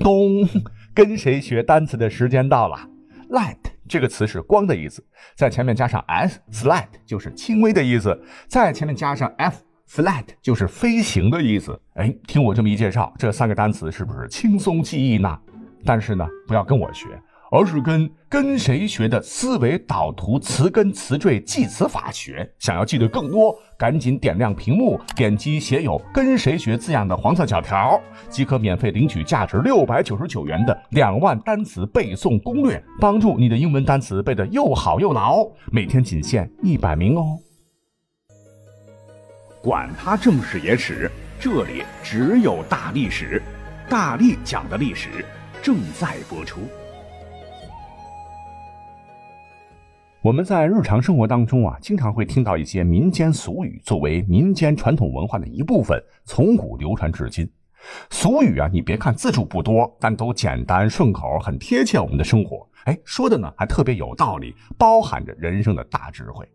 咚，跟谁学单词的时间到了？Light 这个词是光的意思，在前面加上 s，slight 就是轻微的意思，在前面加上 f，flat 就是飞行的意思。哎，听我这么一介绍，这三个单词是不是轻松记忆呢？但是呢，不要跟我学。而是跟跟谁学的思维导图词根词缀记词法学。想要记得更多，赶紧点亮屏幕，点击写有“跟谁学”字样的黄色小条，即可免费领取价值六百九十九元的两万单词背诵攻略，帮助你的英文单词背得又好又牢。每天仅限一百名哦。管他正史野史，这里只有大历史，大力讲的历史正在播出。我们在日常生活当中啊，经常会听到一些民间俗语，作为民间传统文化的一部分，从古流传至今。俗语啊，你别看字数不多，但都简单顺口，很贴切我们的生活。哎，说的呢还特别有道理，包含着人生的大智慧。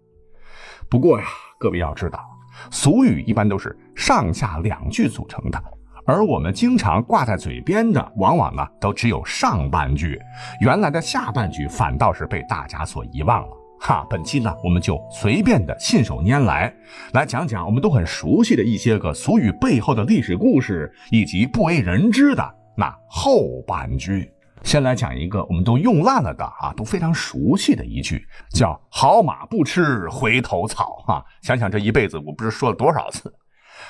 不过呀，各位要知道，俗语一般都是上下两句组成的，而我们经常挂在嘴边的，往往呢都只有上半句，原来的下半句反倒是被大家所遗忘了。哈，本期呢，我们就随便的信手拈来，来讲讲我们都很熟悉的一些个俗语背后的历史故事，以及不为人知的那后半句。先来讲一个我们都用烂了的啊，都非常熟悉的一句，叫“好马不吃回头草”。哈，想想这一辈子，我不知说了多少次。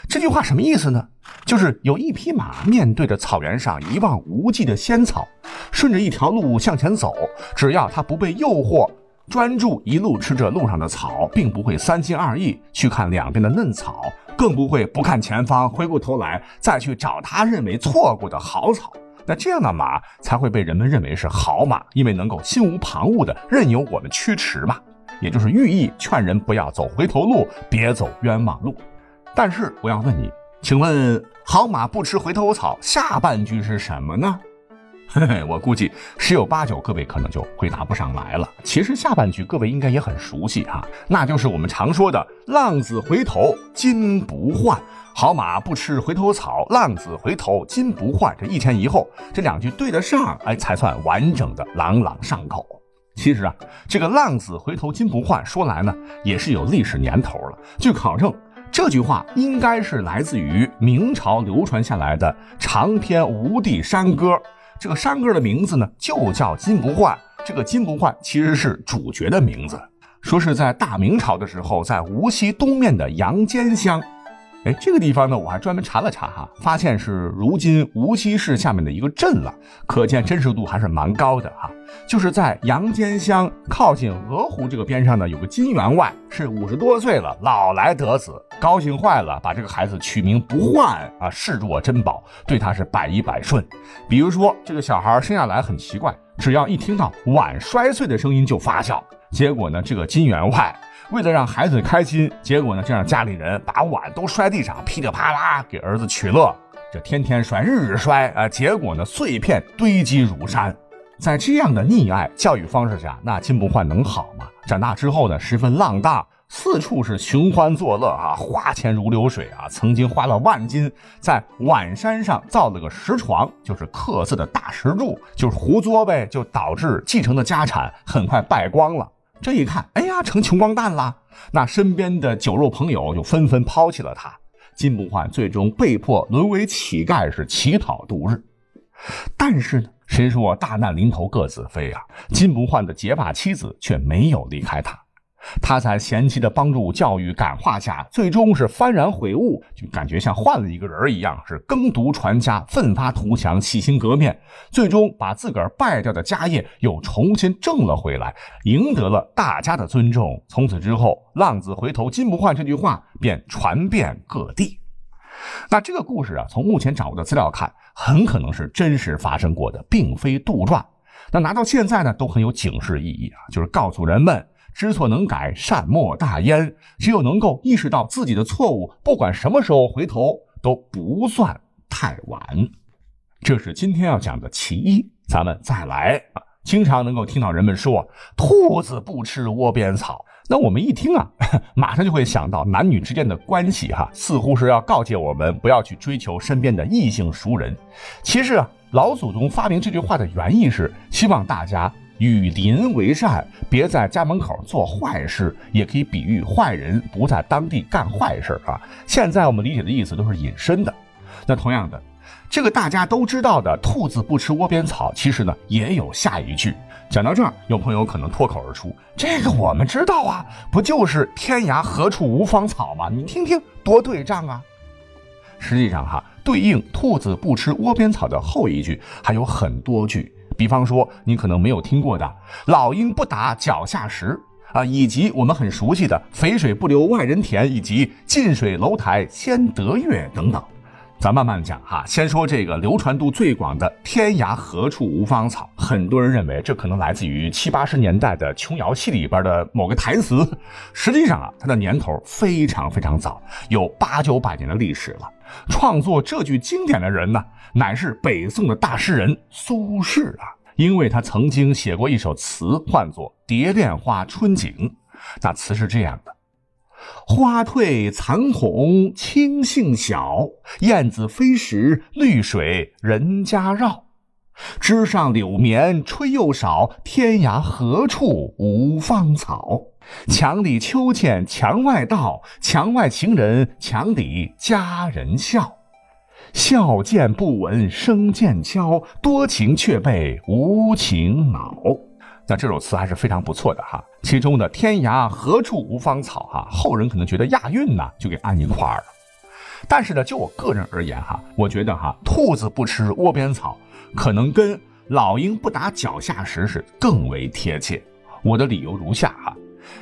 这句话什么意思呢？就是有一匹马面对着草原上一望无际的仙草，顺着一条路向前走，只要它不被诱惑。专注一路吃着路上的草，并不会三心二意去看两边的嫩草，更不会不看前方，回过头来再去找他认为错过的好草。那这样的马才会被人们认为是好马，因为能够心无旁骛的任由我们驱驰嘛。也就是寓意劝人不要走回头路，别走冤枉路。但是我要问你，请问好马不吃回头草，下半句是什么呢？嘿嘿，我估计十有八九各位可能就回答不上来了。其实下半句各位应该也很熟悉哈，那就是我们常说的“浪子回头金不换，好马不吃回头草”。浪子回头金不换，这一前一后，这两句对得上，哎，才算完整的朗朗上口。其实啊，这个“浪子回头金不换”说来呢，也是有历史年头了。据考证，这句话应该是来自于明朝流传下来的长篇无地山歌。这个山歌的名字呢，就叫金不换。这个金不换其实是主角的名字，说是在大明朝的时候，在无锡东面的阳间乡。哎，这个地方呢，我还专门查了查哈，发现是如今无锡市下面的一个镇了，可见真实度还是蛮高的哈。就是在阳间乡靠近鹅湖这个边上呢，有个金员外，是五十多岁了，老来得子，高兴坏了，把这个孩子取名不换啊，视若珍宝，对他是百依百顺。比如说这个小孩生下来很奇怪，只要一听到碗摔碎的声音就发笑，结果呢，这个金员外。为了让孩子开心，结果呢就让家里人把碗都摔地上，噼里啪啦给儿子取乐。这天天摔，日日摔啊，结果呢碎片堆积如山。在这样的溺爱教育方式下，那金不换能好吗？长大之后呢，十分浪荡，四处是寻欢作乐啊，花钱如流水啊。曾经花了万金在碗山上造了个石床，就是刻字的大石柱，就是胡作呗，就导致继承的家产很快败光了。这一看，哎呀，成穷光蛋了。那身边的酒肉朋友就纷纷抛弃了他。金不换最终被迫沦为乞丐，是乞讨度日。但是呢，谁说大难临头各自飞啊？金不换的结发妻子却没有离开他。他在前妻的帮助、教育、感化下，最终是幡然悔悟，就感觉像换了一个人一样，是耕读传家、奋发图强、洗心革面，最终把自个儿败掉的家业又重新挣了回来，赢得了大家的尊重。从此之后，“浪子回头金不换”这句话便传遍各地。那这个故事啊，从目前掌握的资料看，很可能是真实发生过的，并非杜撰。那拿到现在呢，都很有警示意义啊，就是告诉人们。知错能改，善莫大焉。只有能够意识到自己的错误，不管什么时候回头都不算太晚。这是今天要讲的其一。咱们再来，经常能够听到人们说“兔子不吃窝边草”，那我们一听啊，马上就会想到男女之间的关系哈，似乎是要告诫我们不要去追求身边的异性熟人。其实啊，老祖宗发明这句话的原意是希望大家与邻为善，别在家门口做坏事，也可以比喻坏人不在当地干坏事啊。现在我们理解的意思都是隐身的。那同样的，这个大家都知道的“兔子不吃窝边草”，其实呢也有下一句。讲到这儿，有朋友可能脱口而出：“这个我们知道啊，不就是‘天涯何处无芳草’吗？你听听，多对仗啊！”实际上哈，对应“兔子不吃窝边草”的后一句还有很多句，比方说你可能没有听过的“老鹰不打脚下石”啊，以及我们很熟悉的“肥水不流外人田”以及“近水楼台先得月”等等。咱慢慢讲哈，先说这个流传度最广的“天涯何处无芳草”，很多人认为这可能来自于七八十年代的琼瑶戏里边的某个台词。实际上啊，它的年头非常非常早，有八九百年的历史了。创作这句经典的人呢，乃是北宋的大诗人苏轼啊，因为他曾经写过一首词，唤作《蝶恋花·春景》。那词是这样的。花褪残红青杏小，燕子飞时绿水人家绕。枝上柳绵吹又少，天涯何处无芳草？墙里秋千墙外道，墙外情人墙里佳人笑。笑渐不闻声渐悄，多情却被无情恼。那这首词还是非常不错的哈，其中的“天涯何处无芳草”哈，后人可能觉得押韵呢，就给按一块儿了。但是呢，就我个人而言哈，我觉得哈，兔子不吃窝边草，可能跟老鹰不打脚下石是更为贴切。我的理由如下哈，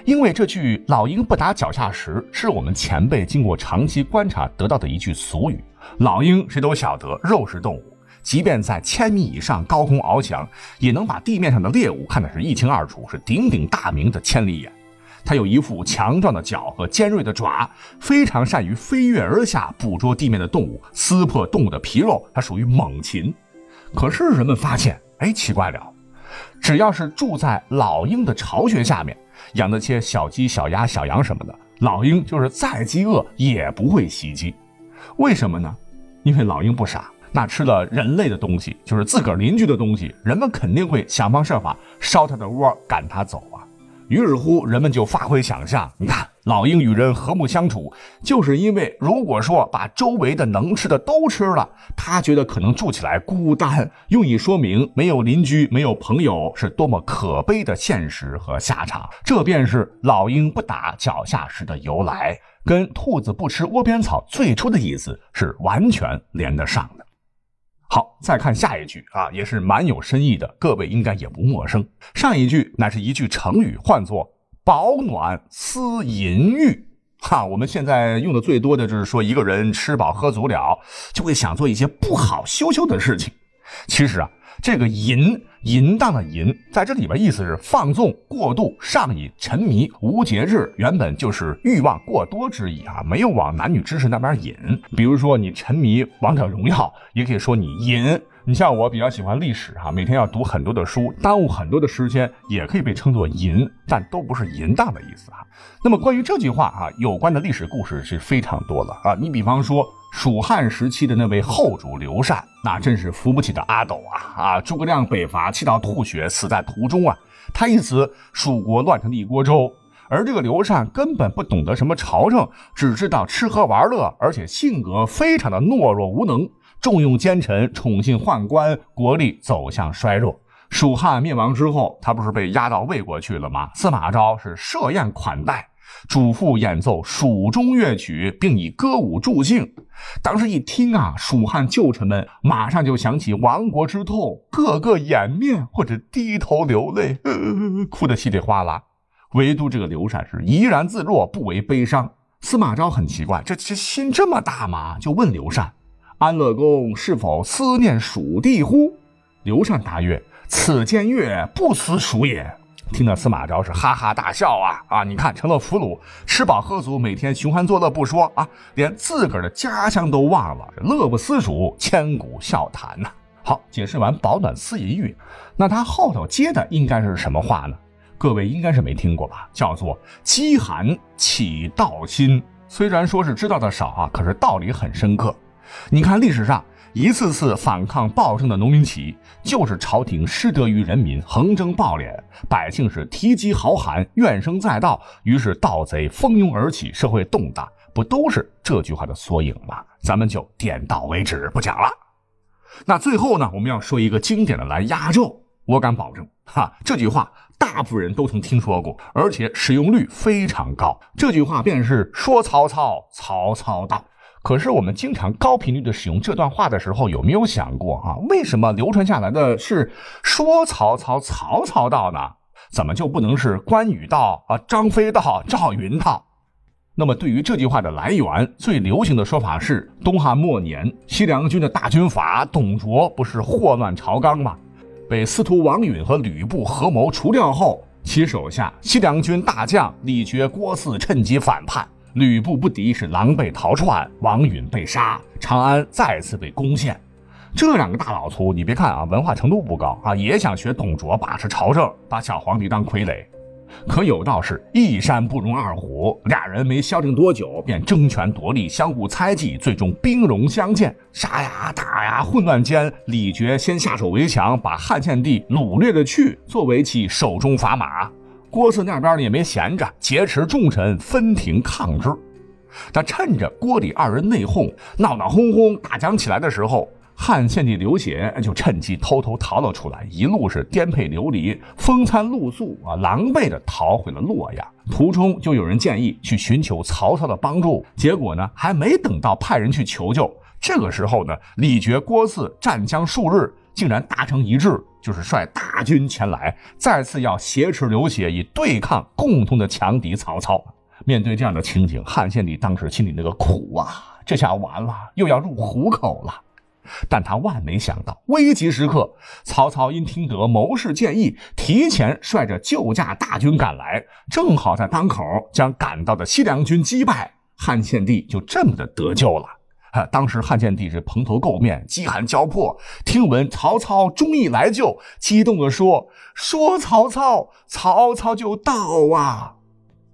因为这句“老鹰不打脚下石”是我们前辈经过长期观察得到的一句俗语。老鹰谁都晓得，肉食动物。即便在千米以上高空翱翔，也能把地面上的猎物看得是一清二楚，是鼎鼎大名的千里眼。它有一副强壮的脚和尖锐的爪，非常善于飞跃而下，捕捉地面的动物，撕破动物的皮肉。它属于猛禽。可是人们发现，哎，奇怪了，只要是住在老鹰的巢穴下面，养的些小鸡、小鸭、小羊什么的，老鹰就是再饥饿也不会袭击。为什么呢？因为老鹰不傻。那吃了人类的东西，就是自个儿邻居的东西，人们肯定会想方设法烧他的窝，赶他走啊。于是乎，人们就发挥想象，你看老鹰与人和睦相处，就是因为如果说把周围的能吃的都吃了，他觉得可能住起来孤单，用以说明没有邻居、没有朋友是多么可悲的现实和下场。这便是老鹰不打脚下石的由来，跟兔子不吃窝边草最初的意思是完全连得上的。好，再看下一句啊，也是蛮有深意的，各位应该也不陌生。上一句乃是一句成语，唤作“保暖思淫欲”。哈，我们现在用的最多的就是说一个人吃饱喝足了，就会想做一些不好羞羞的事情。其实啊。这个淫淫荡的淫，在这里边意思是放纵、过度、上瘾、沉迷、无节制，原本就是欲望过多之意啊，没有往男女之事那边引。比如说你沉迷王者荣耀，也可以说你淫。你像我比较喜欢历史哈，每天要读很多的书，耽误很多的时间，也可以被称作淫，但都不是淫荡的意思哈。那么关于这句话啊，有关的历史故事是非常多了啊。你比方说蜀汉时期的那位后主刘禅，那真是扶不起的阿斗啊啊！诸葛亮北伐气到吐血，死在途中啊。他一死，蜀国乱成了一锅粥。而这个刘禅根本不懂得什么朝政，只知道吃喝玩乐，而且性格非常的懦弱无能。重用奸臣，宠信宦官，国力走向衰弱。蜀汉灭亡之后，他不是被押到魏国去了吗？司马昭是设宴款待，嘱咐演奏蜀中乐曲，并以歌舞助兴。当时一听啊，蜀汉旧臣们马上就想起亡国之痛，个个掩面或者低头流泪，哭得稀里哗啦。唯独这个刘禅是怡然自若，不为悲伤。司马昭很奇怪，这这心这么大吗？就问刘禅。安乐公是否思念蜀地乎？刘禅答曰：“此间月不思蜀也。”听得司马昭是哈哈大笑啊啊！你看成了俘虏，吃饱喝足，每天寻欢作乐不说啊，连自个儿的家乡都忘了，乐不思蜀，千古笑谈呐。好，解释完保暖思淫欲，那他后头接的应该是什么话呢？各位应该是没听过吧？叫做饥寒起盗心。虽然说是知道的少啊，可是道理很深刻。你看历史上一次次反抗暴政的农民起义，就是朝廷失德于人民，横征暴敛，百姓是提饥豪寒，怨声载道，于是盗贼蜂拥而起，社会动荡，不都是这句话的缩影吗？咱们就点到为止，不讲了。那最后呢，我们要说一个经典的来压轴，我敢保证，哈，这句话大部分人都曾听说过，而且使用率非常高。这句话便是说曹操，曹操到。可是我们经常高频率的使用这段话的时候，有没有想过啊？为什么流传下来的是说曹操，曹操到呢？怎么就不能是关羽到啊，张飞到，赵云到？那么对于这句话的来源，最流行的说法是东汉末年西凉军的大军阀董卓不是祸乱朝纲吗？被司徒王允和吕布合谋除掉后，其手下西凉军大将李傕、郭汜趁机反叛。吕布不敌，是狼狈逃窜，王允被杀，长安再次被攻陷。这两个大老粗，你别看啊，文化程度不高啊，也想学董卓把持朝政，把小皇帝当傀儡。可有道是一山不容二虎，俩人没消停多久，便争权夺利，相互猜忌，最终兵戎相见，杀呀打呀，混乱间，李傕先下手为强，把汉献帝掳掠了去，作为其手中砝码。郭汜那边呢也没闲着，劫持重臣分庭抗之。他趁着郭李二人内讧，闹闹哄哄打将起来的时候，汉献帝刘协就趁机偷偷逃了出来，一路是颠沛流离，风餐露宿啊，狼狈的逃回了洛阳。途中就有人建议去寻求曹操的帮助，结果呢还没等到派人去求救，这个时候呢李傕、郭汜战将数日。竟然达成一致，就是率大军前来，再次要挟持刘协，以对抗共同的强敌曹操。面对这样的情景，汉献帝当时心里那个苦啊，这下完了，又要入虎口了。但他万没想到，危急时刻，曹操因听得谋士建议，提前率着救驾大军赶来，正好在当口将赶到的西凉军击败，汉献帝就这么的得救了。啊当时汉献帝是蓬头垢面，饥寒交迫。听闻曹操忠义来救，激动地说：“说曹操，曹操就到啊！”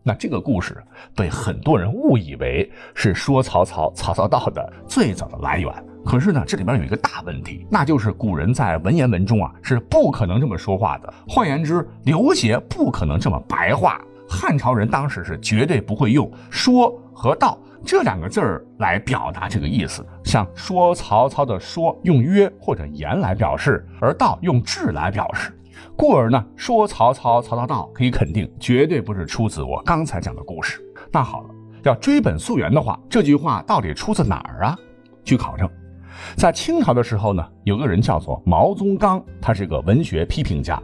那这个故事被很多人误以为是说曹操，曹操到的最早的来源。可是呢，这里面有一个大问题，那就是古人在文言文中啊是不可能这么说话的。换言之，刘协不可能这么白话。汉朝人当时是绝对不会用“说”和“道”。这两个字儿来表达这个意思，像说曹操的说用曰或者言来表示，而道用至来表示，故而呢说曹操曹操到可以肯定绝对不是出自我刚才讲的故事。那好了，要追本溯源的话，这句话到底出自哪儿啊？据考证，在清朝的时候呢，有个人叫做毛宗岗，他是个文学批评家。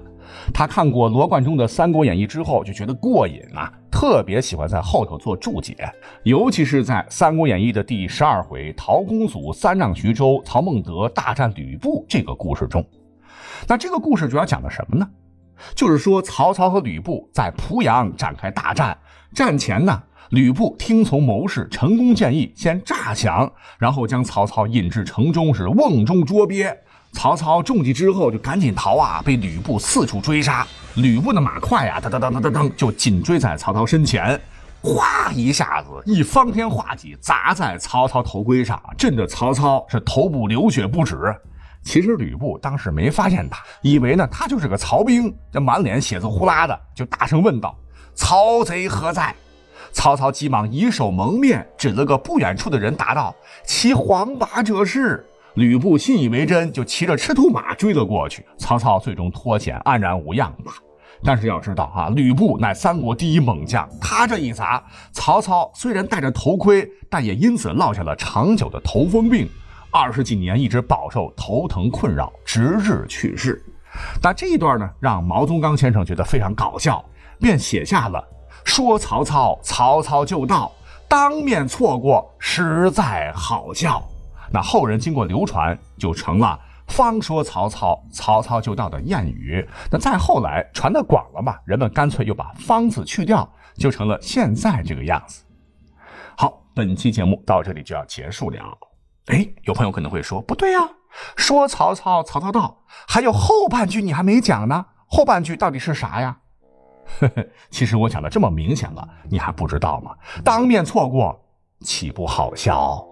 他看过罗贯中的《三国演义》之后，就觉得过瘾啊，特别喜欢在后头做注解，尤其是在《三国演义》的第十二回陶公祖三让徐州，曹孟德大战吕布这个故事中。那这个故事主要讲的什么呢？就是说曹操和吕布在濮阳展开大战，战前呢，吕布听从谋士成功建议，先诈降，然后将曹操引至城中，是瓮中捉鳖。曹操中计之后就赶紧逃啊，被吕布四处追杀。吕布的马快呀，噔噔噔噔噔噔，就紧追在曹操身前，哗一下子一方天画戟砸在曹操头盔上，震得曹操是头部流血不止。其实吕布当时没发现他，以为呢他就是个曹兵，这满脸血渍呼啦的，就大声问道：“曹贼何在？”曹操急忙以手蒙面，指了个不远处的人，答道：“其黄马者是。”吕布信以为真，就骑着赤兔马追了过去。曹操最终脱险，安然无恙吧。但是要知道啊，吕布乃三国第一猛将，他这一砸，曹操虽然戴着头盔，但也因此落下了长久的头风病，二十几年一直饱受头疼困扰，直至去世。那这一段呢，让毛宗刚先生觉得非常搞笑，便写下了“说曹操，曹操就到，当面错过，实在好笑。”那后人经过流传，就成了“方说曹操，曹操就到”的谚语。那再后来传的广了嘛，人们干脆又把“方”字去掉，就成了现在这个样子。好，本期节目到这里就要结束了。哎，有朋友可能会说，不对呀，说曹操，曹操到，还有后半句你还没讲呢，后半句到底是啥呀？呵呵，其实我讲的这么明显了，你还不知道吗？当面错过，岂不好笑？